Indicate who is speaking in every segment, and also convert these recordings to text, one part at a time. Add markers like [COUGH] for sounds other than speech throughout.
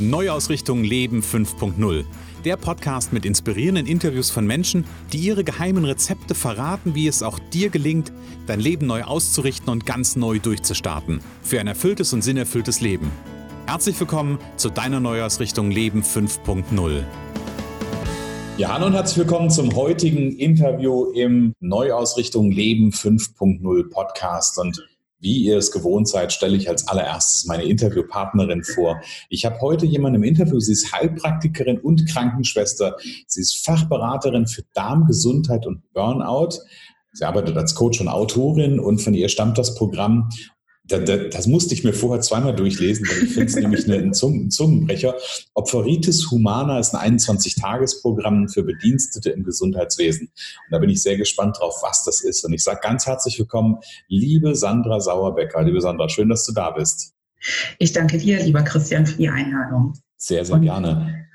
Speaker 1: Neuausrichtung Leben 5.0. Der Podcast mit inspirierenden Interviews von Menschen, die ihre geheimen Rezepte verraten, wie es auch dir gelingt, dein Leben neu auszurichten und ganz neu durchzustarten. Für ein erfülltes und sinnerfülltes Leben. Herzlich willkommen zu deiner Neuausrichtung Leben 5.0. Ja, hallo und herzlich willkommen zum heutigen Interview im Neuausrichtung Leben 5.0 Podcast. Und wie ihr es gewohnt seid, stelle ich als allererstes meine Interviewpartnerin vor. Ich habe heute jemanden im Interview, sie ist Heilpraktikerin und Krankenschwester. Sie ist Fachberaterin für Darmgesundheit und Burnout. Sie arbeitet als Coach und Autorin und von ihr stammt das Programm das musste ich mir vorher zweimal durchlesen, weil ich finde es [LAUGHS] nämlich ein Zungenbrecher. Opferitis Humana ist ein 21-Tages-Programm für Bedienstete im Gesundheitswesen. Und da bin ich sehr gespannt drauf, was das ist. Und ich sage ganz herzlich willkommen, liebe Sandra Sauerbecker. Liebe Sandra, schön, dass du da bist.
Speaker 2: Ich danke dir, lieber Christian, für die Einladung.
Speaker 1: Sehr, sehr und, gerne.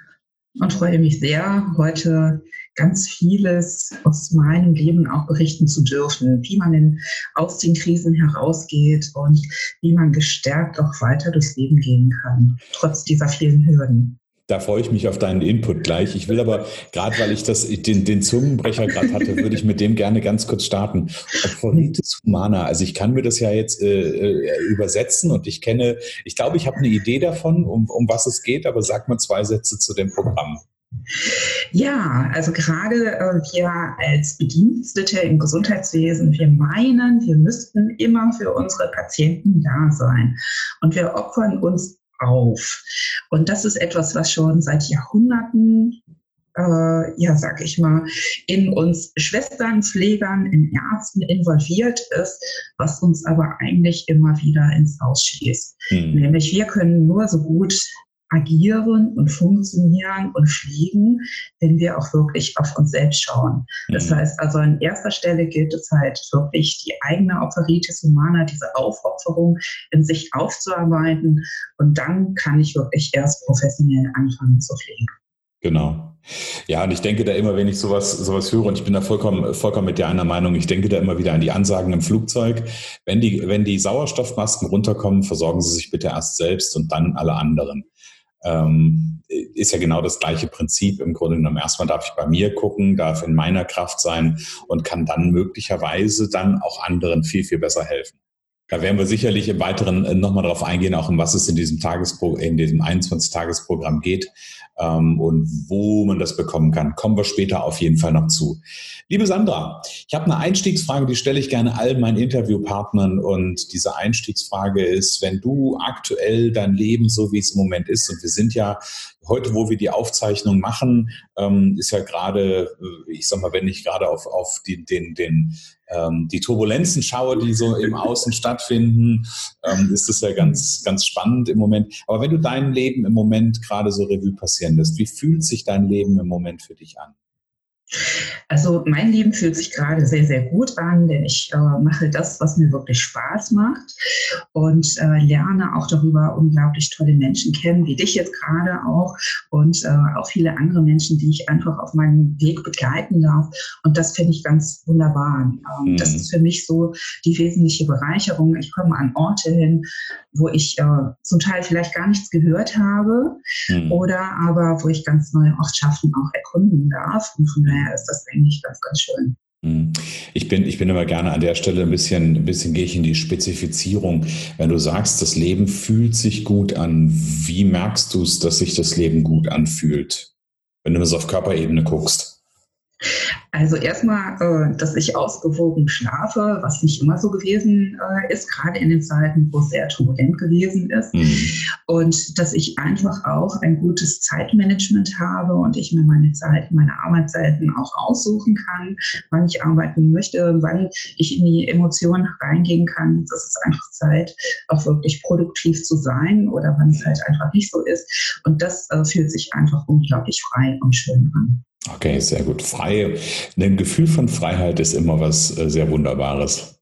Speaker 2: Und freue mich sehr, heute ganz vieles aus meinem Leben auch berichten zu dürfen, wie man in, aus den Krisen herausgeht und wie man gestärkt auch weiter durchs Leben gehen kann, trotz dieser vielen Hürden.
Speaker 1: Da freue ich mich auf deinen Input gleich. Ich will aber, gerade weil ich das, den, den Zungenbrecher gerade hatte, [LAUGHS] würde ich mit dem gerne ganz kurz starten. Opferitis humana, also ich kann mir das ja jetzt äh, äh, übersetzen und ich kenne, ich glaube, ich habe eine Idee davon, um, um was es geht, aber sag mal zwei Sätze zu dem Programm.
Speaker 2: Ja, also gerade äh, wir als Bedienstete im Gesundheitswesen, wir meinen, wir müssten immer für unsere Patienten da sein. Und wir opfern uns auf. Und das ist etwas, was schon seit Jahrhunderten äh, ja, sag ich mal, in uns Schwestern, Pflegern, in Ärzten involviert ist, was uns aber eigentlich immer wieder ins Ausschließt. Hm. Nämlich wir können nur so gut agieren und funktionieren und fliegen, wenn wir auch wirklich auf uns selbst schauen. Das mhm. heißt also, an erster Stelle gilt es halt wirklich, die eigene Opferitis Humana, diese Aufopferung in sich aufzuarbeiten und dann kann ich wirklich erst professionell anfangen zu fliegen.
Speaker 1: Genau. Ja, und ich denke da immer, wenn ich sowas, sowas höre, und ich bin da vollkommen, vollkommen mit dir einer Meinung, ich denke da immer wieder an die Ansagen im Flugzeug. Wenn die, wenn die Sauerstoffmasken runterkommen, versorgen Sie sich bitte erst selbst und dann alle anderen ähm, ist ja genau das gleiche Prinzip im Grunde genommen. Erstmal darf ich bei mir gucken, darf in meiner Kraft sein und kann dann möglicherweise dann auch anderen viel, viel besser helfen. Da werden wir sicherlich im Weiteren äh, nochmal darauf eingehen, auch um was es in diesem Tagespro in diesem 21-Tages-Programm geht ähm, und wo man das bekommen kann. Kommen wir später auf jeden Fall noch zu. Liebe Sandra, ich habe eine Einstiegsfrage, die stelle ich gerne all meinen Interviewpartnern und diese Einstiegsfrage ist, wenn du aktuell dein Leben so wie es im Moment ist und wir sind ja heute, wo wir die Aufzeichnung machen, ähm, ist ja gerade, äh, ich sag mal, wenn ich gerade auf, auf die, den, den, ähm, die Turbulenzen schaue, die so im Außen stattfinden, ähm, ist es ja ganz, ganz spannend im Moment. Aber wenn du dein Leben im Moment gerade so Revue passieren lässt, wie fühlt sich dein Leben im Moment für dich an?
Speaker 2: Also mein Leben fühlt sich gerade sehr, sehr gut an, denn ich äh, mache das, was mir wirklich Spaß macht und äh, lerne auch darüber unglaublich tolle Menschen kennen, wie dich jetzt gerade auch und äh, auch viele andere Menschen, die ich einfach auf meinem Weg begleiten darf. Und das finde ich ganz wunderbar. Ähm, mhm. Das ist für mich so die wesentliche Bereicherung. Ich komme an Orte hin, wo ich äh, zum Teil vielleicht gar nichts gehört habe mhm. oder aber wo ich ganz neue Ortschaften auch erkunden darf. Und von daher ist das eigentlich ganz, ganz schön.
Speaker 1: Mhm. Ich bin, ich bin immer gerne an der Stelle ein bisschen, ein bisschen gehe ich in die Spezifizierung. Wenn du sagst, das Leben fühlt sich gut an, wie merkst du es, dass sich das Leben gut anfühlt? Wenn du so auf Körperebene guckst.
Speaker 2: Also erstmal, äh, dass ich ausgewogen schlafe, was nicht immer so gewesen äh, ist, gerade in den Zeiten, wo es sehr turbulent gewesen ist. Mhm. Und dass ich einfach auch ein gutes Zeitmanagement habe und ich mir meine Zeit, meine Arbeitszeiten auch aussuchen kann, wann ich arbeiten möchte, wann ich in die Emotionen reingehen kann. Das ist einfach Zeit, auch wirklich produktiv zu sein oder wann es halt einfach nicht so ist. Und das äh, fühlt sich einfach unglaublich frei und schön an.
Speaker 1: Okay, sehr gut. Frei. Ein Gefühl von Freiheit ist immer was äh, sehr Wunderbares.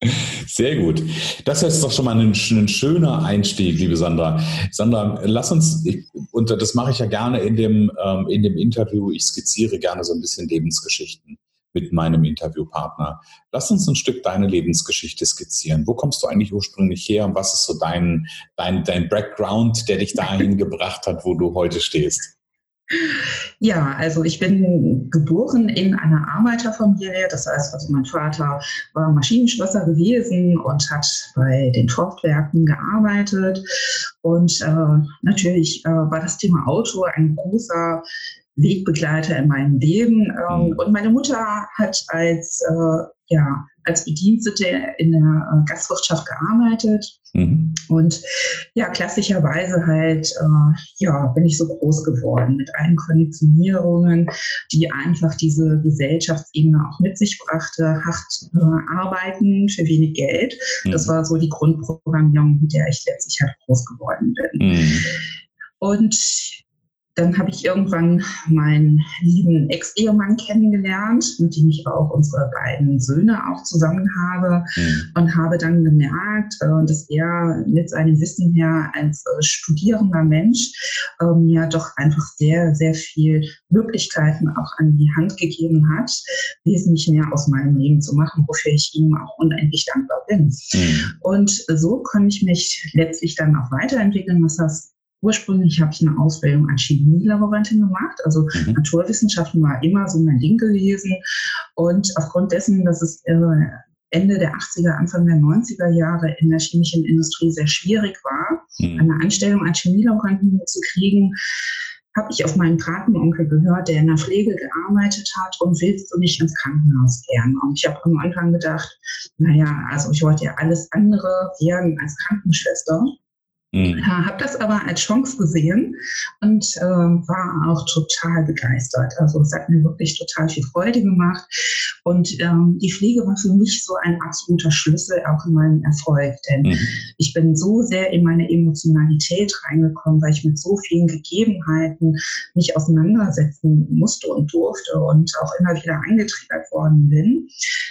Speaker 1: [LAUGHS] Sehr gut. Das ist doch schon mal ein, ein, schöner Einstieg, liebe Sandra. Sandra, lass uns, und das mache ich ja gerne in dem, ähm, in dem Interview, ich skizziere gerne so ein bisschen Lebensgeschichten mit meinem Interviewpartner. Lass uns ein Stück deine Lebensgeschichte skizzieren. Wo kommst du eigentlich ursprünglich her und was ist so dein, dein, dein Background, der dich dahin [LAUGHS] gebracht hat, wo du heute stehst?
Speaker 2: Ja, also ich bin geboren in einer Arbeiterfamilie. Das heißt, also mein Vater war Maschinenschlosser gewesen und hat bei den Forstwerken gearbeitet. Und äh, natürlich äh, war das Thema Auto ein großer Wegbegleiter in meinem Leben. Ähm, mhm. und meine Mutter hat als, äh, ja, als Bedienstete in der äh, Gastwirtschaft gearbeitet. Mhm. Und ja, klassischerweise halt, äh, ja, bin ich so groß geworden mit allen Konditionierungen, die einfach diese Gesellschaftsebene auch mit sich brachte. Hart äh, arbeiten für wenig Geld. Mhm. Das war so die Grundprogrammierung, mit der ich letztlich halt groß geworden bin. Mhm. Und dann habe ich irgendwann meinen lieben Ex-Ehemann kennengelernt, mit dem ich auch unsere beiden Söhne auch zusammen habe mhm. und habe dann gemerkt, äh, dass er mit seinem Wissen her als äh, studierender Mensch mir doch einfach sehr, sehr viel Möglichkeiten auch an die Hand gegeben hat, wesentlich mehr aus meinem Leben zu machen, wofür ich ihm auch unendlich dankbar bin. Mhm. Und so konnte ich mich letztlich dann auch weiterentwickeln, was das Ursprünglich habe ich eine Ausbildung als Chemielaborantin gemacht. Also mhm. Naturwissenschaften war immer so mein Ding gewesen. Und aufgrund dessen, dass es äh, Ende der 80er, Anfang der 90er Jahre in der chemischen Industrie sehr schwierig war, mhm. eine Anstellung als Chemielaborantin zu kriegen, habe ich auf meinen Patenonkel gehört, der in der Pflege gearbeitet hat und willst du nicht ins Krankenhaus gern? Und ich habe am Anfang gedacht, naja, also ich wollte ja alles andere werden als Krankenschwester. Mhm. Habe das aber als Chance gesehen und äh, war auch total begeistert. Also es hat mir wirklich total viel Freude gemacht. Und ähm, die Pflege war für mich so ein absoluter Schlüssel auch in meinem Erfolg. Denn mhm. ich bin so sehr in meine Emotionalität reingekommen, weil ich mit so vielen Gegebenheiten mich auseinandersetzen musste und durfte und auch immer wieder angetriggert worden bin,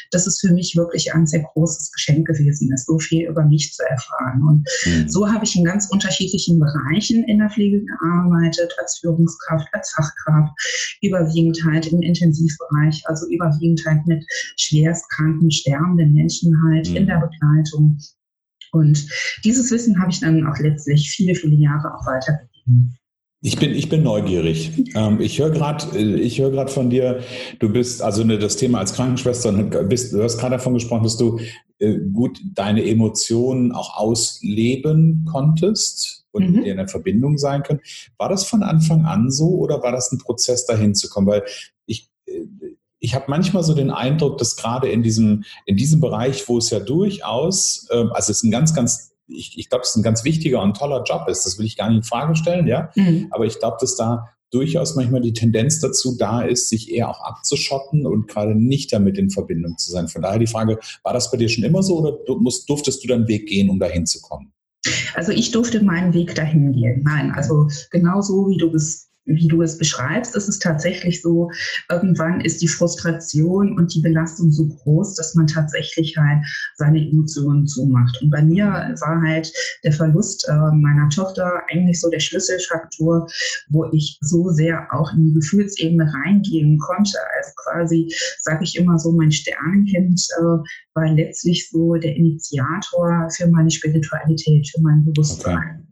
Speaker 2: dass es für mich wirklich ein sehr großes Geschenk gewesen ist, so viel über mich zu erfahren. Und mhm. so habe ich in ganz unterschiedlichen Bereichen in der Pflege gearbeitet, als Führungskraft, als Fachkraft, überwiegend halt im Intensivbereich, also überwiegend halt mit schwerstkranken, sterbenden Menschen halt mhm. in der Begleitung. Und dieses Wissen habe ich dann auch letztlich viele, viele Jahre auch weitergegeben.
Speaker 1: Ich bin, ich bin neugierig. Ähm, ich höre gerade, äh, ich höre gerade von dir, du bist, also ne, das Thema als Krankenschwester, bist, du hast gerade davon gesprochen, dass du äh, gut deine Emotionen auch ausleben konntest und mhm. mit dir in der Verbindung sein können. War das von Anfang an so oder war das ein Prozess, dahin zu kommen? Weil ich, äh, ich habe manchmal so den Eindruck, dass gerade in diesem, in diesem Bereich, wo es ja durchaus, ähm, also es ist ein ganz, ganz ich, ich glaube, es ist ein ganz wichtiger und toller Job ist. Das will ich gar nicht in Frage stellen, ja. Mhm. Aber ich glaube, dass da durchaus manchmal die Tendenz dazu da ist, sich eher auch abzuschotten und gerade nicht damit in Verbindung zu sein. Von daher die Frage, war das bei dir schon immer so oder musst, durftest du deinen Weg gehen, um dahin zu kommen?
Speaker 2: Also ich durfte meinen Weg dahin gehen. Nein, also genau so, wie du es wie du es beschreibst, ist es tatsächlich so, irgendwann ist die Frustration und die Belastung so groß, dass man tatsächlich halt seine Emotionen zumacht. Und bei mir war halt der Verlust äh, meiner Tochter eigentlich so der Schlüsselfaktor, wo ich so sehr auch in die Gefühlsebene reingehen konnte. Also quasi, sage ich immer so, mein Sternenkind äh, war letztlich so der Initiator für meine Spiritualität, für mein Bewusstsein. Okay.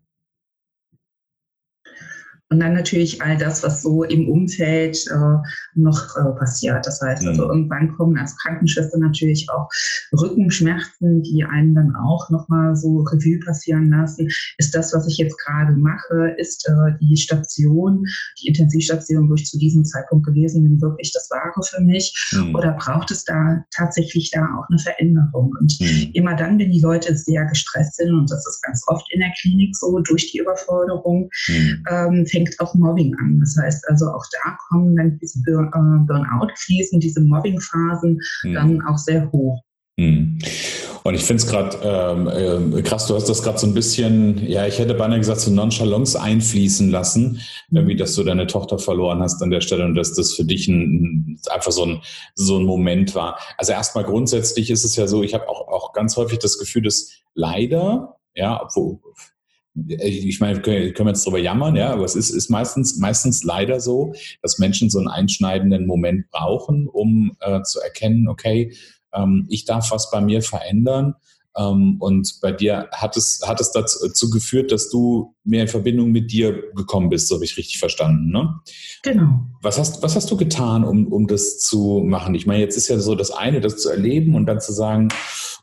Speaker 2: Und dann natürlich all das, was so im Umfeld äh, noch äh, passiert. Das heißt, also mhm. irgendwann kommen als Krankenschwester natürlich auch Rückenschmerzen, die einen dann auch nochmal so Revue passieren lassen. Ist das, was ich jetzt gerade mache, ist äh, die Station, die Intensivstation, wo ich zu diesem Zeitpunkt gewesen bin, wirklich das Wahre für mich? Mhm. Oder braucht es da tatsächlich da auch eine Veränderung? Und mhm. immer dann, wenn die Leute sehr gestresst sind, und das ist ganz oft in der Klinik so, durch die Überforderung, mhm. ähm, fängt auch Mobbing an. Das heißt also auch da kommen dann diese äh, Burnout-Krisen, diese Mobbing-Phasen mhm. dann auch sehr hoch.
Speaker 1: Mhm. Und ich finde es gerade ähm, äh, krass, du hast das gerade so ein bisschen, ja, ich hätte beinahe gesagt, so Nonchalance einfließen lassen, mhm. irgendwie, dass du deine Tochter verloren hast an der Stelle und dass das für dich ein, einfach so ein, so ein Moment war. Also erstmal grundsätzlich ist es ja so, ich habe auch, auch ganz häufig das Gefühl, dass leider, ja, obwohl ich meine, können, wir jetzt drüber jammern, ja, aber es ist, ist meistens, meistens leider so, dass Menschen so einen einschneidenden Moment brauchen, um äh, zu erkennen, okay, ähm, ich darf was bei mir verändern. Ähm, und bei dir hat es, hat es dazu geführt, dass du mehr in Verbindung mit dir gekommen bist, so habe ich richtig verstanden, ne?
Speaker 2: Genau.
Speaker 1: Was hast, was hast du getan, um, um das zu machen? Ich meine, jetzt ist ja so das eine, das zu erleben und dann zu sagen,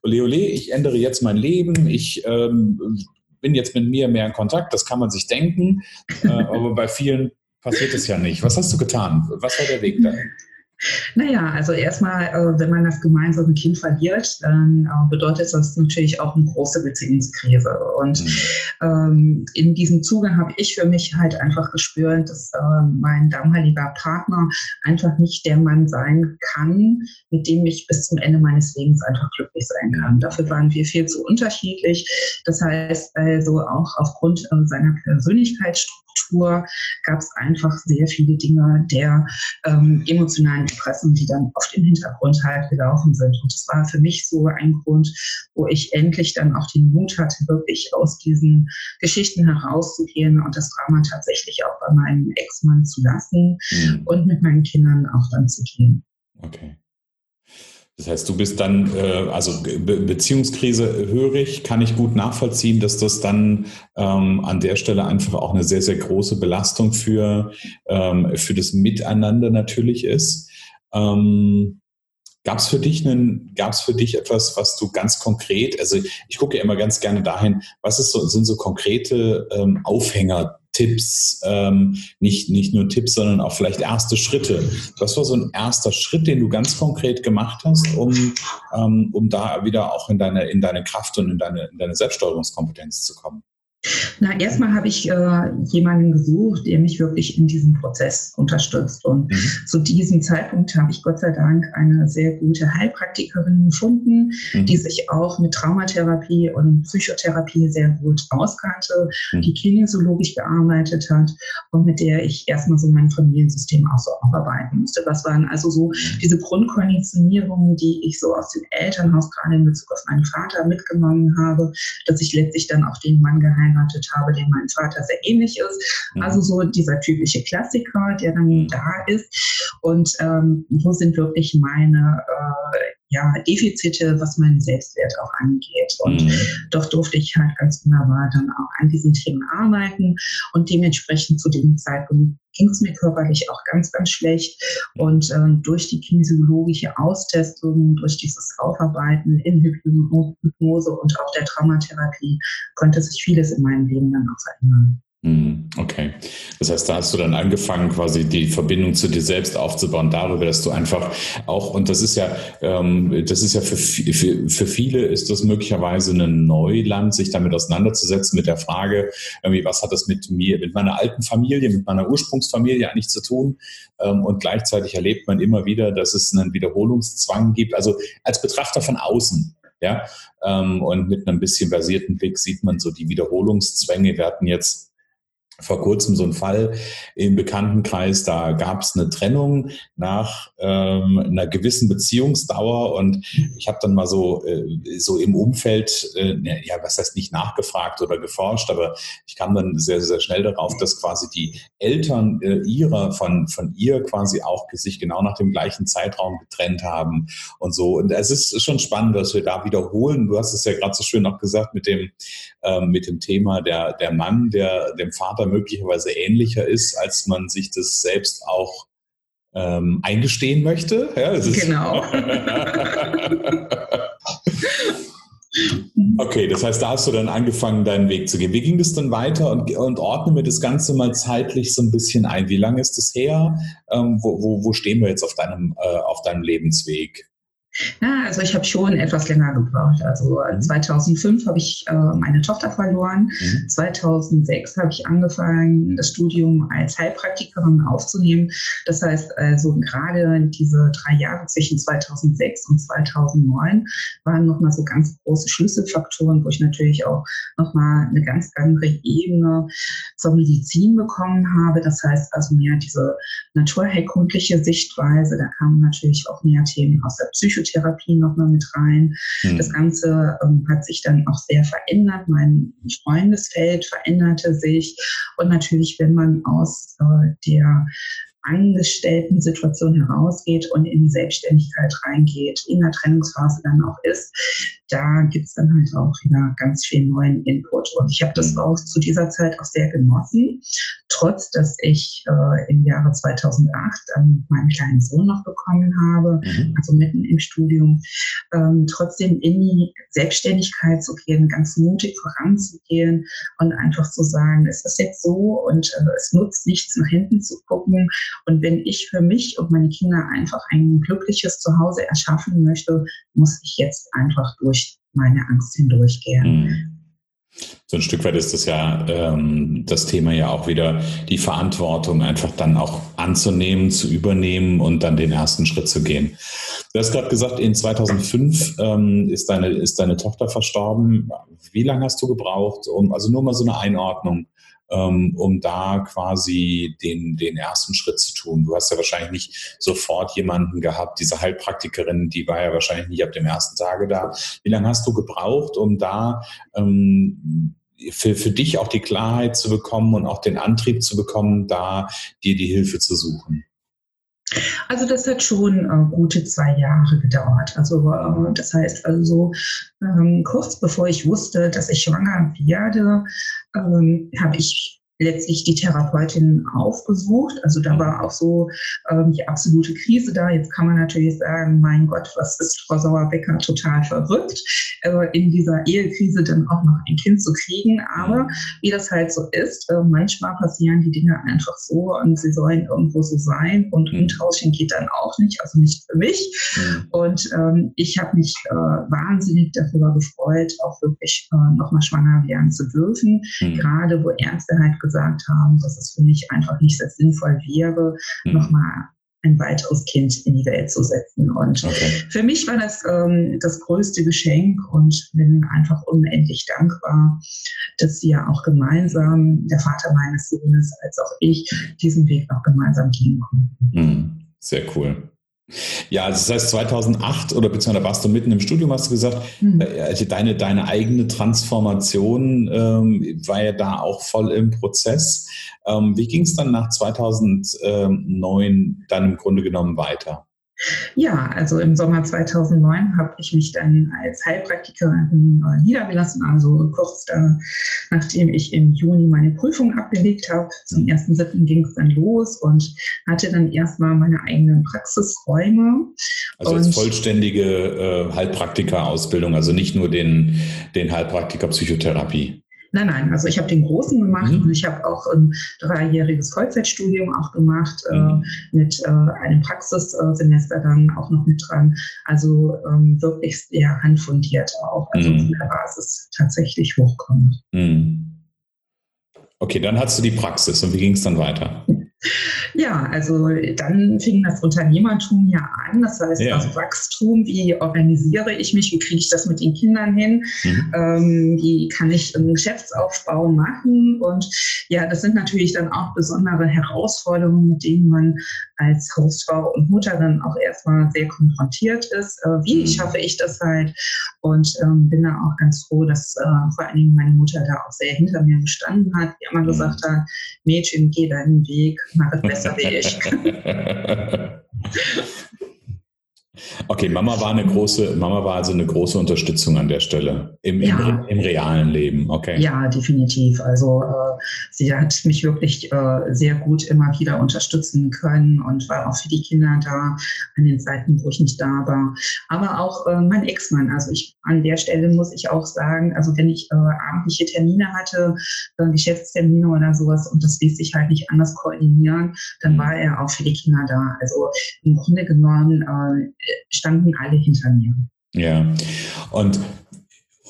Speaker 1: ole, ole, ich ändere jetzt mein Leben, ich ähm, bin jetzt mit mir mehr in Kontakt, das kann man sich denken, äh, aber bei vielen passiert es ja nicht. Was hast du getan? Was war der Weg dahin?
Speaker 2: Naja, also erstmal, äh, wenn man das gemeinsame Kind verliert, dann äh, bedeutet das natürlich auch eine große Beziehungskrise. Und mhm. ähm, in diesem Zuge habe ich für mich halt einfach gespürt, dass äh, mein damaliger Partner einfach nicht der Mann sein kann, mit dem ich bis zum Ende meines Lebens einfach glücklich sein kann. Dafür waren wir viel zu unterschiedlich. Das heißt also auch aufgrund seiner Persönlichkeitsstruktur Struktur gab es einfach sehr viele Dinge der ähm, emotionalen Erpressung, die dann oft im Hintergrund halt gelaufen sind. Und das war für mich so ein Grund, wo ich endlich dann auch den Mut hatte, wirklich aus diesen Geschichten herauszugehen und das Drama tatsächlich auch bei meinem Ex-Mann zu lassen mhm. und mit meinen Kindern auch dann zu gehen.
Speaker 1: Okay. Das heißt, du bist dann, äh, also Be Beziehungskrise hörig, kann ich gut nachvollziehen, dass das dann ähm, an der Stelle einfach auch eine sehr, sehr große Belastung für, ähm, für das Miteinander natürlich ist. Ähm, Gab es für dich einen, gab es für dich etwas, was du ganz konkret, also ich gucke ja immer ganz gerne dahin, was ist so, sind so konkrete ähm, Aufhänger, Tipps, ähm, nicht, nicht nur Tipps, sondern auch vielleicht erste Schritte. Was war so ein erster Schritt, den du ganz konkret gemacht hast, um, ähm, um da wieder auch in deine, in deine Kraft und in deine, in deine Selbststeuerungskompetenz zu kommen?
Speaker 2: Na, erstmal habe ich äh, jemanden gesucht, der mich wirklich in diesem Prozess unterstützt. Und mhm. zu diesem Zeitpunkt habe ich Gott sei Dank eine sehr gute Heilpraktikerin gefunden, mhm. die sich auch mit Traumatherapie und Psychotherapie sehr gut auskannte, mhm. die kinesiologisch gearbeitet hat und mit der ich erstmal so mein Familiensystem auch so aufarbeiten musste. Was waren also so diese Grundkonditionierungen, die ich so aus dem Elternhaus gerade in Bezug auf meinen Vater mitgenommen habe, dass ich letztlich dann auch den Mann geheim geheiratet habe, dem mein Vater sehr ähnlich ist. Mhm. Also so dieser typische Klassiker, der dann mhm. da ist. Und ähm, wo sind wirklich meine äh, ja, Defizite, was meinen Selbstwert auch angeht. Und mhm. doch durfte ich halt ganz wunderbar dann auch an diesen Themen arbeiten. Und dementsprechend zu dem Zeitpunkt ging es mir körperlich auch ganz, ganz schlecht. Und äh, durch die kinesiologische Austestung, durch dieses Aufarbeiten in Hypnose und auch der Traumatherapie konnte sich vieles in meinem Leben dann auch verändern.
Speaker 1: Mhm, okay. Das heißt, da hast du dann angefangen, quasi die Verbindung zu dir selbst aufzubauen, darüber, dass du einfach auch, und das ist ja, ähm, das ist ja für, für, für viele ist das möglicherweise ein Neuland, sich damit auseinanderzusetzen mit der Frage, irgendwie, was hat das mit mir, mit meiner alten Familie, mit meiner Ursprungsfamilie eigentlich zu tun? Ähm, und gleichzeitig erlebt man immer wieder, dass es einen Wiederholungszwang gibt. Also als Betrachter von außen, ja, ähm, und mit einem bisschen basierten Blick sieht man so die Wiederholungszwänge. Wir hatten jetzt vor kurzem so ein Fall im Bekanntenkreis, da gab es eine Trennung nach ähm, einer gewissen Beziehungsdauer und ich habe dann mal so, äh, so im Umfeld, äh, ja, was heißt nicht nachgefragt oder geforscht, aber ich kam dann sehr, sehr schnell darauf, dass quasi die Eltern äh, ihrer, von, von ihr quasi auch sich genau nach dem gleichen Zeitraum getrennt haben und so. Und es ist schon spannend, dass wir da wiederholen. Du hast es ja gerade so schön auch gesagt mit dem, ähm, mit dem Thema der, der Mann, der dem Vater möglicherweise ähnlicher ist, als man sich das selbst auch ähm, eingestehen möchte. Ja,
Speaker 2: genau. [LAUGHS]
Speaker 1: okay, das heißt, da hast du dann angefangen, deinen Weg zu gehen. Wie ging das dann weiter und, und ordne mir das Ganze mal zeitlich so ein bisschen ein? Wie lange ist das her? Ähm, wo, wo, wo stehen wir jetzt auf deinem, äh, auf deinem Lebensweg?
Speaker 2: Ja, also ich habe schon etwas länger gebraucht. Also mhm. 2005 habe ich äh, meine Tochter verloren. Mhm. 2006 habe ich angefangen, das Studium als Heilpraktikerin aufzunehmen. Das heißt also gerade diese drei Jahre zwischen 2006 und 2009 waren nochmal so ganz große Schlüsselfaktoren, wo ich natürlich auch nochmal eine ganz andere Ebene zur Medizin bekommen habe. Das heißt also mehr diese naturheilkundliche Sichtweise. Da kamen natürlich auch mehr Themen aus der Psychologie Psychotherapie nochmal mit rein. Mhm. Das Ganze ähm, hat sich dann auch sehr verändert. Mein Freundesfeld veränderte sich. Und natürlich, wenn man aus äh, der Angestellten-Situation herausgeht und in die Selbstständigkeit reingeht, in der Trennungsphase dann auch ist, da gibt es dann halt auch wieder ganz viel neuen Input. Und ich habe das mhm. auch zu dieser Zeit auch sehr genossen, trotz dass ich äh, im Jahre 2008 dann meinen kleinen Sohn noch bekommen habe, mhm. also mitten im Studium, ähm, trotzdem in die Selbstständigkeit zu gehen, ganz mutig voranzugehen und einfach zu sagen, es ist jetzt so und äh, es nutzt nichts nach hinten zu gucken. Und wenn ich für mich und meine Kinder einfach ein glückliches Zuhause erschaffen möchte, muss ich jetzt einfach durch meine Angst hindurchgehen. Mhm.
Speaker 1: So ein Stück weit ist das ja ähm, das Thema ja auch wieder, die Verantwortung einfach dann auch anzunehmen, zu übernehmen und dann den ersten Schritt zu gehen. Du hast gerade gesagt, in 2005 ähm, ist, deine, ist deine Tochter verstorben. Wie lange hast du gebraucht, um, also nur mal so eine Einordnung, ähm, um da quasi den, den ersten Schritt zu tun. Du hast ja wahrscheinlich nicht sofort jemanden gehabt, diese Heilpraktikerin, die war ja wahrscheinlich nicht ab dem ersten Tage da. Wie lange hast du gebraucht, um da ähm, für, für dich auch die Klarheit zu bekommen und auch den Antrieb zu bekommen, da dir die Hilfe zu suchen?
Speaker 2: Also das hat schon äh, gute zwei Jahre gedauert. Also äh, das heißt also ähm, kurz bevor ich wusste, dass ich schwanger werde, ähm, habe ich letztlich die Therapeutin aufgesucht. Also da war auch so ähm, die absolute Krise da. Jetzt kann man natürlich sagen, mein Gott, was ist Frau Sauerbecker total verrückt, äh, in dieser Ehekrise dann auch noch ein Kind zu kriegen. Aber wie das halt so ist, äh, manchmal passieren die Dinge einfach so und sie sollen irgendwo so sein und mhm. umtauschen geht dann auch nicht, also nicht für mich. Mhm. Und ähm, ich habe mich äh, wahnsinnig darüber gefreut, auch wirklich äh, nochmal schwanger werden zu dürfen. Mhm. Gerade wo Ärzte halt gesagt haben, dass es für mich einfach nicht sehr sinnvoll wäre, mhm. nochmal ein weiteres Kind in die Welt zu setzen. Und okay. für mich war das ähm, das größte Geschenk und bin einfach unendlich dankbar, dass ja auch gemeinsam, der Vater meines Sohnes als auch ich, diesen Weg auch gemeinsam gehen konnten.
Speaker 1: Mhm. Sehr cool. Ja, also das heißt 2008 oder beziehungsweise warst du mitten im Studium, hast du gesagt, mhm. deine, deine eigene Transformation ähm, war ja da auch voll im Prozess. Ähm, wie ging es dann nach 2009 dann im Grunde genommen weiter?
Speaker 2: Ja, also im Sommer 2009 habe ich mich dann als Heilpraktikerin äh, niedergelassen, also kurz da, nachdem ich im Juni meine Prüfung abgelegt habe. Zum 1.7. ging es dann los und hatte dann erstmal meine eigenen Praxisräume.
Speaker 1: Also jetzt vollständige äh, Heilpraktiker-Ausbildung, also nicht nur den, den Heilpraktiker Psychotherapie.
Speaker 2: Nein, nein, also ich habe den großen gemacht mhm. und ich habe auch ein dreijähriges Vollzeitstudium auch gemacht äh, mhm. äh, mit äh, einem Praxissemester dann auch noch mit dran. Also ähm, wirklich sehr handfundiert auch, also mhm. von der Basis tatsächlich hochkommen. Mhm.
Speaker 1: Okay, dann hattest du die Praxis und wie ging es dann weiter?
Speaker 2: Ja, also dann fing das Unternehmertum ja an. Das heißt, ja. das Wachstum, wie organisiere ich mich, wie kriege ich das mit den Kindern hin, mhm. ähm, wie kann ich einen Geschäftsaufbau machen. Und ja, das sind natürlich dann auch besondere Herausforderungen, mit denen man als Hausfrau und Mutter dann auch erstmal sehr konfrontiert ist. Äh, wie mhm. schaffe ich das halt? Und ähm, bin da auch ganz froh, dass äh, vor allen Dingen meine Mutter da auch sehr hinter mir gestanden hat, die immer mhm. gesagt hat, Mädchen, geh deinen Weg, mach es besser wie ich. [LAUGHS] [LAUGHS]
Speaker 1: Okay, Mama war eine große, Mama war also eine große Unterstützung an der Stelle im, ja. im, realen Leben. Okay.
Speaker 2: Ja, definitiv. Also äh, sie hat mich wirklich äh, sehr gut immer wieder unterstützen können und war auch für die Kinder da an den Zeiten, wo ich nicht da war. Aber auch äh, mein Ex-Mann. Also ich an der Stelle muss ich auch sagen, also wenn ich äh, abendliche Termine hatte, äh, Geschäftstermine oder sowas und das ließ sich halt nicht anders koordinieren, dann war er auch für die Kinder da. Also im Grunde genommen äh, standen alle hinter mir.
Speaker 1: Ja, und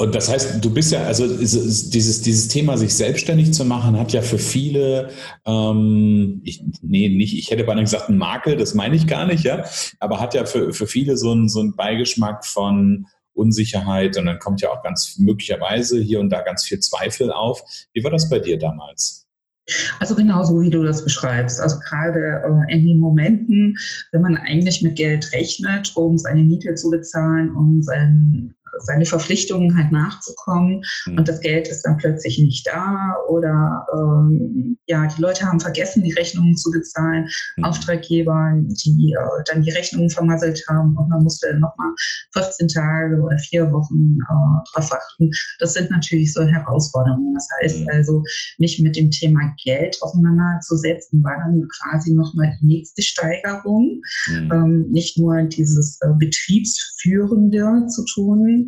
Speaker 1: und das heißt, du bist ja, also dieses, dieses Thema, sich selbstständig zu machen, hat ja für viele, ähm, ich, nee, nicht, ich hätte beinahe gesagt, einen Makel, das meine ich gar nicht, ja, aber hat ja für, für viele so einen, so einen Beigeschmack von Unsicherheit und dann kommt ja auch ganz möglicherweise hier und da ganz viel Zweifel auf. Wie war das bei dir damals?
Speaker 2: Also genauso wie du das beschreibst. Also gerade äh, in den Momenten, wenn man eigentlich mit Geld rechnet, um seine Miete zu bezahlen, um sein seine Verpflichtungen halt nachzukommen mhm. und das Geld ist dann plötzlich nicht da oder ähm, ja, die Leute haben vergessen, die Rechnungen zu bezahlen, mhm. Auftraggeber, die äh, dann die Rechnungen vermasselt haben und man musste nochmal 14 Tage oder vier Wochen äh, drauf achten. Das sind natürlich so Herausforderungen. Das heißt mhm. also, mich mit dem Thema Geld auseinanderzusetzen, war dann quasi nochmal die nächste Steigerung. Mhm. Ähm, nicht nur dieses äh, Betriebsführende zu tun,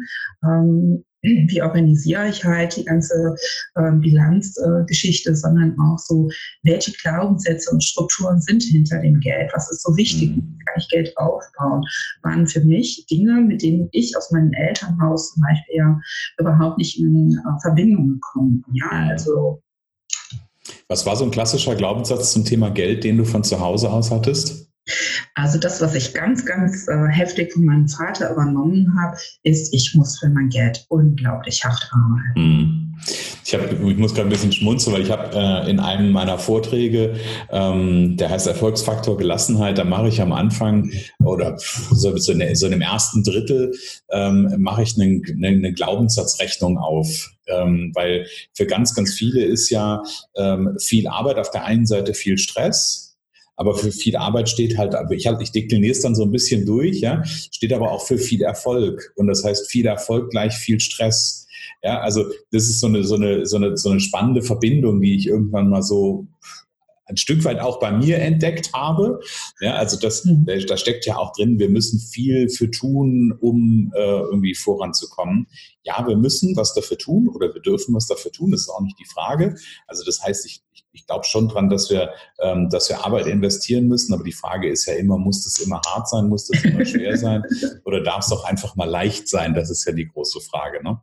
Speaker 2: ähm, [CLEARS THROAT] wie organisiere ich halt die ganze ähm, Bilanzgeschichte, äh, sondern auch so, welche Glaubenssätze und Strukturen sind hinter dem Geld? Was ist so wichtig? Mhm. Wie kann ich Geld aufbauen? Waren für mich Dinge, mit denen ich aus meinem Elternhaus zum Beispiel ja überhaupt nicht in äh, Verbindung gekommen bin. Ja, mhm. also.
Speaker 1: Was war so ein klassischer Glaubenssatz zum Thema Geld, den du von zu Hause aus hattest?
Speaker 2: Also das, was ich ganz, ganz äh, heftig von meinem Vater übernommen habe, ist, ich muss für mein Geld unglaublich hart arbeiten.
Speaker 1: Hm. Ich, hab, ich muss gerade ein bisschen schmunzeln, weil ich habe äh, in einem meiner Vorträge, ähm, der heißt Erfolgsfaktor Gelassenheit, da mache ich am Anfang oder so, so, in, so in dem ersten Drittel ähm, mache ich eine, eine, eine Glaubenssatzrechnung auf. Ähm, weil für ganz, ganz viele ist ja ähm, viel Arbeit auf der einen Seite viel Stress, aber für viel Arbeit steht halt, ich, halt, ich dekliniere es dann so ein bisschen durch, ja, steht aber auch für viel Erfolg. Und das heißt, viel Erfolg gleich viel Stress. Ja, also das ist so eine, so eine, so eine, so eine spannende Verbindung, die ich irgendwann mal so ein Stück weit auch bei mir entdeckt habe. Ja, also das, mhm. da steckt ja auch drin, wir müssen viel für tun, um äh, irgendwie voranzukommen. Ja, wir müssen was dafür tun oder wir dürfen was dafür tun, das ist auch nicht die Frage. Also das heißt, ich, ich, ich glaube schon dran, dass wir, ähm, dass wir Arbeit investieren müssen, aber die Frage ist ja immer, muss das immer hart sein, muss das immer schwer [LAUGHS] sein oder darf es auch einfach mal leicht sein? Das ist ja die große Frage, ne?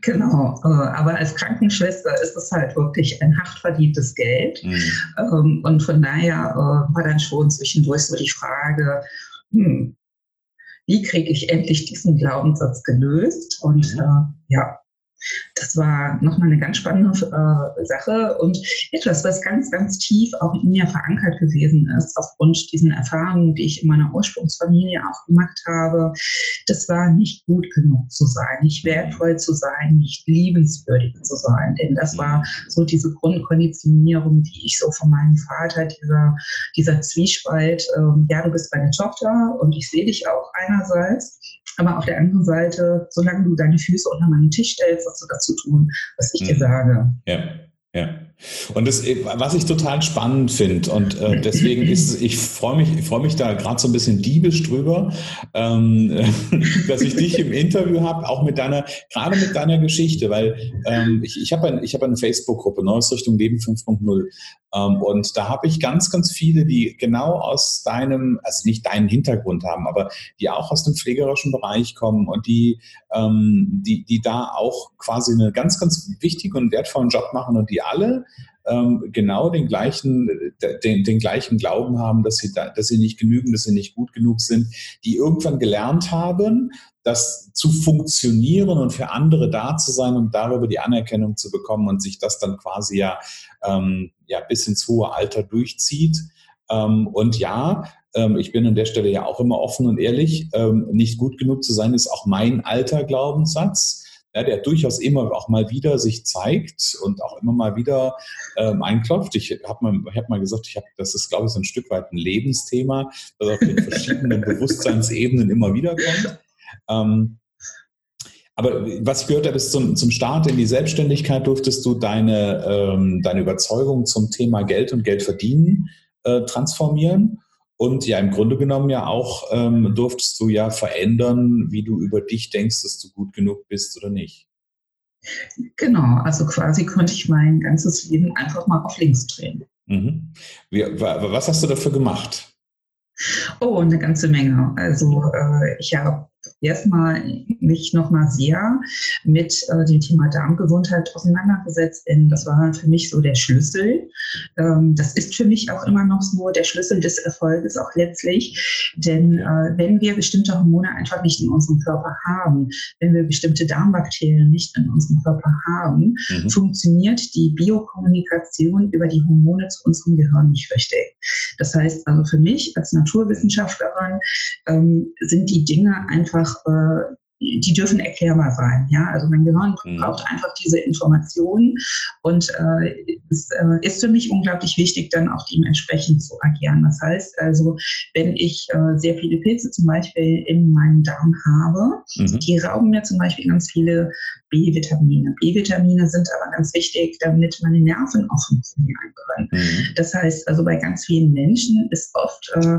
Speaker 2: Genau, äh, aber als Krankenschwester ist es halt wirklich ein hart verdientes Geld. Mhm. Ähm, und von daher äh, war dann schon zwischendurch so die Frage, hm, wie kriege ich endlich diesen Glaubenssatz gelöst? Und mhm. äh, ja, das war nochmal eine ganz spannende äh, Sache und etwas, was ganz, ganz tief auch in mir verankert gewesen ist, aufgrund diesen Erfahrungen, die ich in meiner Ursprungsfamilie auch gemacht habe. Das war nicht gut genug zu sein, nicht wertvoll zu sein, nicht liebenswürdig zu sein. Denn das war so diese Grundkonditionierung, die ich so von meinem Vater, dieser, dieser Zwiespalt, äh, ja, du bist meine Tochter und ich sehe dich auch einerseits. Aber auf der anderen Seite, solange du deine Füße unter meinen Tisch stellst, du das zu tun, was ich dir mhm. sage.
Speaker 1: Ja, ja. Und das, was ich total spannend finde, und äh, deswegen ist ich freue mich, ich freue mich da gerade so ein bisschen diebisch drüber, ähm, [LAUGHS] dass ich dich im Interview habe, auch mit deiner, gerade mit deiner Geschichte, weil ähm, ich, ich habe ein, hab eine Facebook-Gruppe, Neues Richtung Leben 5.0. Ähm, und da habe ich ganz, ganz viele, die genau aus deinem, also nicht deinen Hintergrund haben, aber die auch aus dem pflegerischen Bereich kommen und die, ähm, die, die da auch quasi einen ganz, ganz wichtigen und wertvollen Job machen und die alle ähm, genau den gleichen, den, den gleichen Glauben haben, dass sie, da, dass sie nicht genügen, dass sie nicht gut genug sind, die irgendwann gelernt haben, das zu funktionieren und für andere da zu sein und darüber die Anerkennung zu bekommen und sich das dann quasi ja, ähm, ja bis ins hohe Alter durchzieht. Ähm, und ja, ähm, ich bin an der Stelle ja auch immer offen und ehrlich, ähm, nicht gut genug zu sein, ist auch mein alter Glaubenssatz ja, der durchaus immer auch mal wieder sich zeigt und auch immer mal wieder ähm, einklopft. Ich habe mal, hab mal gesagt, ich hab, das ist, glaube ich, so ein Stück weit ein Lebensthema, das auf den verschiedenen [LAUGHS] Bewusstseinsebenen immer wieder kommt. Ähm, aber was ich gehört habe, ist zum, zum Start in die Selbstständigkeit durftest du deine, ähm, deine Überzeugung zum Thema Geld und Geld verdienen äh, transformieren. Und ja, im Grunde genommen ja auch ähm, durftest du ja verändern, wie du über dich denkst, dass du gut genug bist oder nicht.
Speaker 2: Genau, also quasi konnte ich mein ganzes Leben einfach mal auf links drehen.
Speaker 1: Mhm. Wie, was hast du dafür gemacht?
Speaker 2: Oh, eine ganze Menge. Also äh, ich habe erstmal mich nochmal sehr mit äh, dem Thema Darmgesundheit auseinandergesetzt, denn das war für mich so der Schlüssel. Ähm, das ist für mich auch immer noch so der Schlüssel des Erfolges auch letztlich, denn äh, wenn wir bestimmte Hormone einfach nicht in unserem Körper haben, wenn wir bestimmte Darmbakterien nicht in unserem Körper haben, mhm. funktioniert die Biokommunikation über die Hormone zu unserem Gehirn nicht richtig. Das heißt also für mich als Naturwissenschaftlerin ähm, sind die Dinge einfach äh, die dürfen erklärbar sein. Ja, also mein Gehirn mhm. braucht einfach diese Informationen und äh, es äh, ist für mich unglaublich wichtig, dann auch dementsprechend zu agieren. Das heißt also, wenn ich äh, sehr viele Pilze zum Beispiel in meinem Darm habe, mhm. die rauben mir zum Beispiel ganz viele B-Vitamine. B-Vitamine sind aber ganz wichtig, damit meine Nerven auch funktionieren können. Mhm. Das heißt also, bei ganz vielen Menschen ist oft äh,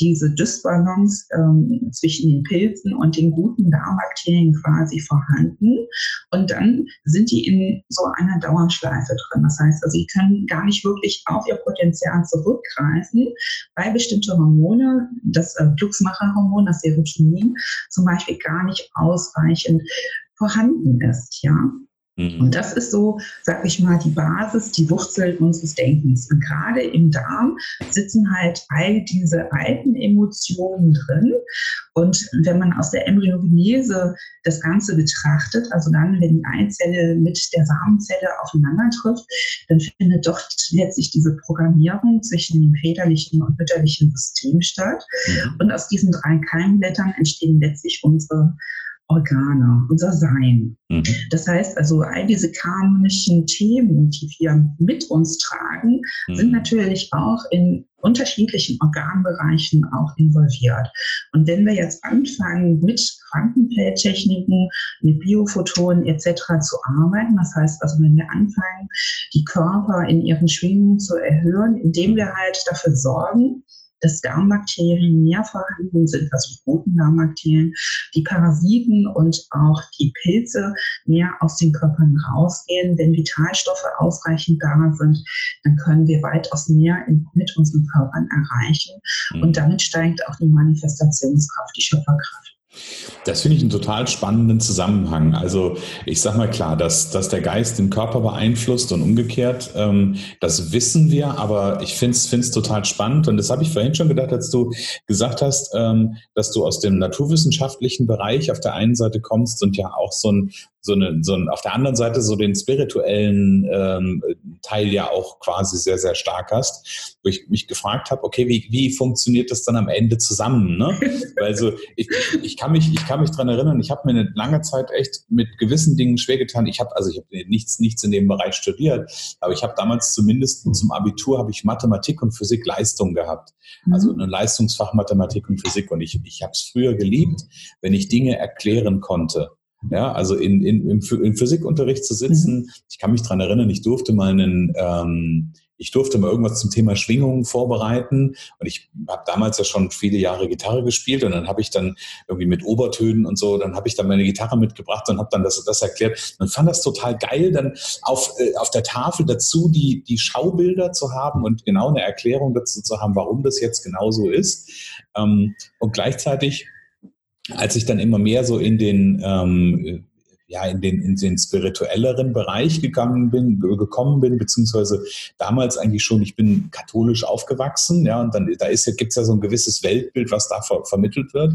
Speaker 2: diese Dysbalance ähm, zwischen den Pilzen und den guten Darmbakterien quasi vorhanden. Und dann sind die in so einer Dauerschleife drin. Das heißt also, sie können gar nicht wirklich auf ihr Potenzial zurückgreifen, weil bestimmte Hormone, das äh, Glücksmacherhormon, das Serotonin zum Beispiel gar nicht ausreichend vorhanden ist, ja. Mhm. Und das ist so, sag ich mal, die Basis, die Wurzel unseres Denkens. Und gerade im Darm sitzen halt all diese alten Emotionen drin. Und wenn man aus der Embryogenese das Ganze betrachtet, also dann, wenn die Eizelle mit der Samenzelle aufeinander trifft, dann findet dort letztlich diese Programmierung zwischen dem väterlichen und mütterlichen System statt. Mhm. Und aus diesen drei Keimblättern entstehen letztlich unsere Organe, unser Sein. Mhm. Das heißt also, all diese karmischen Themen, die wir mit uns tragen, mhm. sind natürlich auch in unterschiedlichen Organbereichen auch involviert. Und wenn wir jetzt anfangen, mit Quantenfeldtechniken, mit Biophotonen etc. zu arbeiten, das heißt also, wenn wir anfangen, die Körper in ihren Schwingungen zu erhöhen, indem wir halt dafür sorgen, dass Darmbakterien mehr vorhanden sind, also die guten Darmbakterien, die Parasiten und auch die Pilze mehr aus den Körpern rausgehen. Wenn Vitalstoffe ausreichend da sind, dann können wir weitaus mehr in, mit unseren Körpern erreichen. Mhm. Und damit steigt auch die Manifestationskraft, die Schöpferkraft.
Speaker 1: Das finde ich einen total spannenden Zusammenhang. Also ich sage mal klar, dass, dass der Geist den Körper beeinflusst und umgekehrt, ähm, das wissen wir, aber ich finde es total spannend und das habe ich vorhin schon gedacht, als du gesagt hast, ähm, dass du aus dem naturwissenschaftlichen Bereich auf der einen Seite kommst und ja auch so ein, so eine, so ein, auf der anderen Seite so den spirituellen ähm, Teil ja auch quasi sehr, sehr stark hast, wo ich mich gefragt habe, okay, wie, wie funktioniert das dann am Ende zusammen? Ne? [LAUGHS] Weil so, ich, ich kann mich, ich kann mich dran erinnern, ich habe mir eine lange Zeit echt mit gewissen Dingen schwer getan. Ich habe, also ich habe nichts, nichts in dem Bereich studiert, aber ich habe damals zumindest zum Abitur habe ich Mathematik und Physik Leistung gehabt. Also mhm. ein Leistungsfach Mathematik und Physik. Und ich, ich habe es früher geliebt, wenn ich Dinge erklären konnte. Ja, also in, in, im, im Physikunterricht zu sitzen, mhm. ich kann mich dran erinnern, ich durfte mal einen, ähm, ich durfte mal irgendwas zum Thema Schwingungen vorbereiten und ich habe damals ja schon viele Jahre Gitarre gespielt und dann habe ich dann irgendwie mit Obertönen und so, dann habe ich dann meine Gitarre mitgebracht und habe dann das, das erklärt und fand das total geil, dann auf, äh, auf der Tafel dazu die, die Schaubilder zu haben und genau eine Erklärung dazu zu haben, warum das jetzt genau so ist. Ähm, und gleichzeitig als ich dann immer mehr so in den ähm, ja, in den, in den spirituelleren Bereich gegangen bin, gekommen bin, beziehungsweise damals eigentlich schon, ich bin katholisch aufgewachsen, ja, und dann, da ist ja, gibt's ja so ein gewisses Weltbild, was da ver vermittelt wird.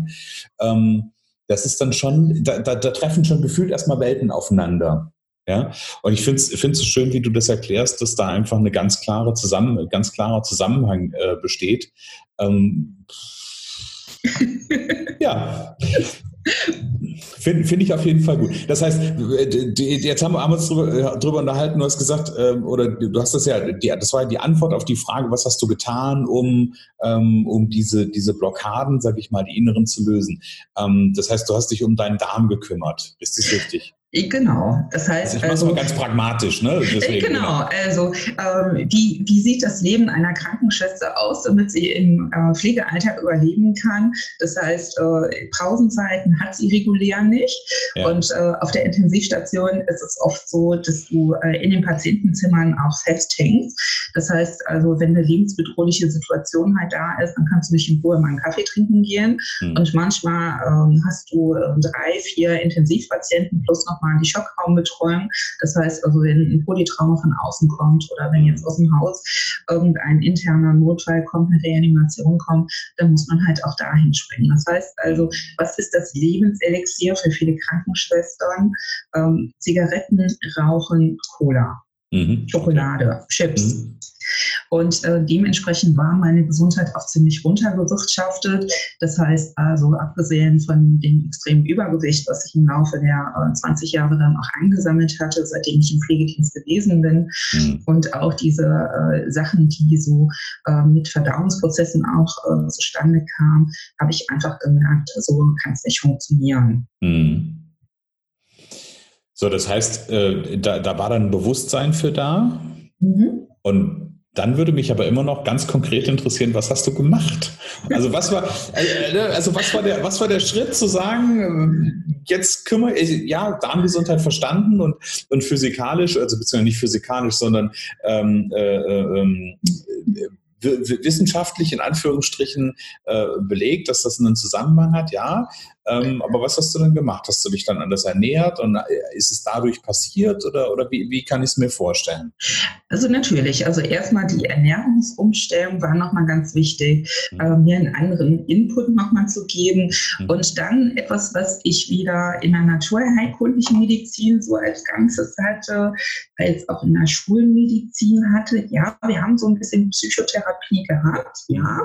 Speaker 1: Ähm, das ist dann schon, da, da, da treffen schon gefühlt erstmal Welten aufeinander. Ja, und ich finde es schön, wie du das erklärst, dass da einfach eine ganz klare Zusammen, ganz klarer Zusammenhang äh, besteht. Ähm, [LAUGHS] ja. Finde find ich auf jeden Fall gut. Das heißt, jetzt haben wir uns drüber, äh, drüber unterhalten, du hast gesagt, ähm, oder du hast das ja, das war ja die Antwort auf die Frage, was hast du getan, um, ähm, um diese, diese Blockaden, sag ich mal, die inneren zu lösen. Ähm, das heißt, du hast dich um deinen Darm gekümmert. Ist das richtig?
Speaker 2: Genau,
Speaker 1: das heißt. Also ich mache es also, ganz pragmatisch, ne?
Speaker 2: Deswegen, [LAUGHS] genau, genau, also ähm, wie, wie sieht das Leben einer Krankenschwester aus, damit sie im äh, Pflegealltag überleben kann? Das heißt, äh, Pausenzeiten hat sie regulär nicht. Ja. Und äh, auf der Intensivstation ist es oft so, dass du äh, in den Patientenzimmern auch festhängst. Das heißt, also wenn eine lebensbedrohliche Situation halt da ist, dann kannst du nicht in Ruhe mal einen Kaffee trinken gehen. Hm. Und manchmal ähm, hast du äh, drei, vier Intensivpatienten plus nochmal nochmal die Schockraumbetreuung. Das heißt also, wenn ein Polytrauma von außen kommt oder wenn jetzt aus dem Haus irgendein interner Notfall kommt, eine Reanimation kommt, dann muss man halt auch dahin springen. Das heißt also, was ist das Lebenselixier für viele Krankenschwestern? Ähm, Zigaretten, Rauchen, Cola. Mhm. Schokolade, Chips. Mhm. Und äh, dementsprechend war meine Gesundheit auch ziemlich runtergewirtschaftet. Das heißt also, abgesehen von dem extremen Übergewicht, was ich im Laufe der äh, 20 Jahre dann auch eingesammelt hatte, seitdem ich im Pflegedienst gewesen bin, mhm. und auch diese äh, Sachen, die so äh, mit Verdauungsprozessen auch äh, zustande kamen, habe ich einfach gemerkt, so kann es nicht funktionieren. Mhm.
Speaker 1: So, das heißt, äh, da, da war dann ein Bewusstsein für da. Mhm. Und dann würde mich aber immer noch ganz konkret interessieren, was hast du gemacht? Also was war, äh, äh, also was war der, was war der Schritt zu sagen, äh, jetzt kümmere ich, ja, Darmgesundheit verstanden und, und physikalisch, also beziehungsweise nicht physikalisch, sondern ähm, äh, ähm, wissenschaftlich in Anführungsstrichen äh, belegt, dass das einen Zusammenhang hat, ja. Ähm, aber was hast du denn gemacht? Hast du dich dann anders ernährt und äh, ist es dadurch passiert oder, oder wie, wie kann ich es mir vorstellen?
Speaker 2: Also natürlich, also erstmal die Ernährungsumstellung war nochmal ganz wichtig, mhm. äh, mir einen anderen Input nochmal zu geben mhm. und dann etwas, was ich wieder in der naturheilkundlichen Medizin so als Ganzes hatte, als auch in der Schulmedizin hatte. Ja, wir haben so ein bisschen Psychotherapie gehabt, ja.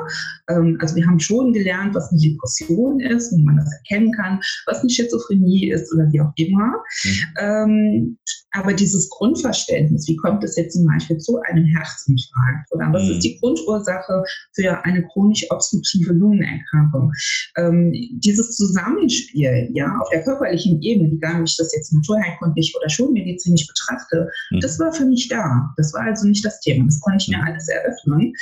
Speaker 2: Ähm, also wir haben schon gelernt, was eine Depression ist, wie man das erkennt erkennen kann, was eine Schizophrenie ist oder wie auch immer. Mhm. Ähm, aber dieses Grundverständnis, wie kommt es jetzt zum Beispiel zu einem Herzinfarkt oder was mhm. ist die Grundursache für eine chronisch obstruktive Lungenerkrankung? Ähm, dieses Zusammenspiel, ja, auf der körperlichen Ebene, egal ob ich das jetzt naturheilkundlich oder schulmedizinisch betrachte, mhm. das war für mich da. Das war also nicht das Thema. Das konnte ich mir mhm. alles eröffnen.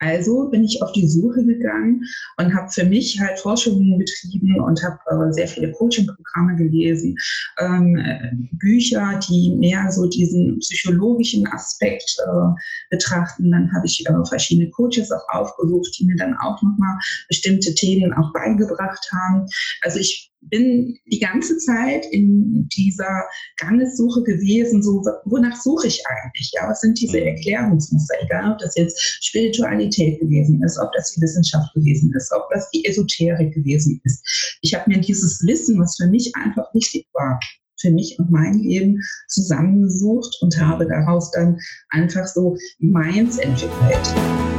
Speaker 2: Also bin ich auf die Suche gegangen und habe für mich halt Forschungen betrieben und habe äh, sehr viele Coaching-Programme gelesen, ähm, Bücher, die mehr so diesen psychologischen Aspekt äh, betrachten. Dann habe ich äh, verschiedene Coaches auch aufgesucht, die mir dann auch nochmal bestimmte Themen auch beigebracht haben. Also ich bin die ganze Zeit in dieser Gangessuche gewesen, so wonach suche ich eigentlich? Ja, was sind diese mhm. Erklärungsmuster? Egal, ob das jetzt Spiritualität gewesen ist, ob das die Wissenschaft gewesen ist, ob das die Esoterik gewesen ist. Ich habe mir dieses Wissen, was für mich einfach wichtig war, für mich und mein Leben zusammengesucht und habe daraus dann einfach so meins entwickelt.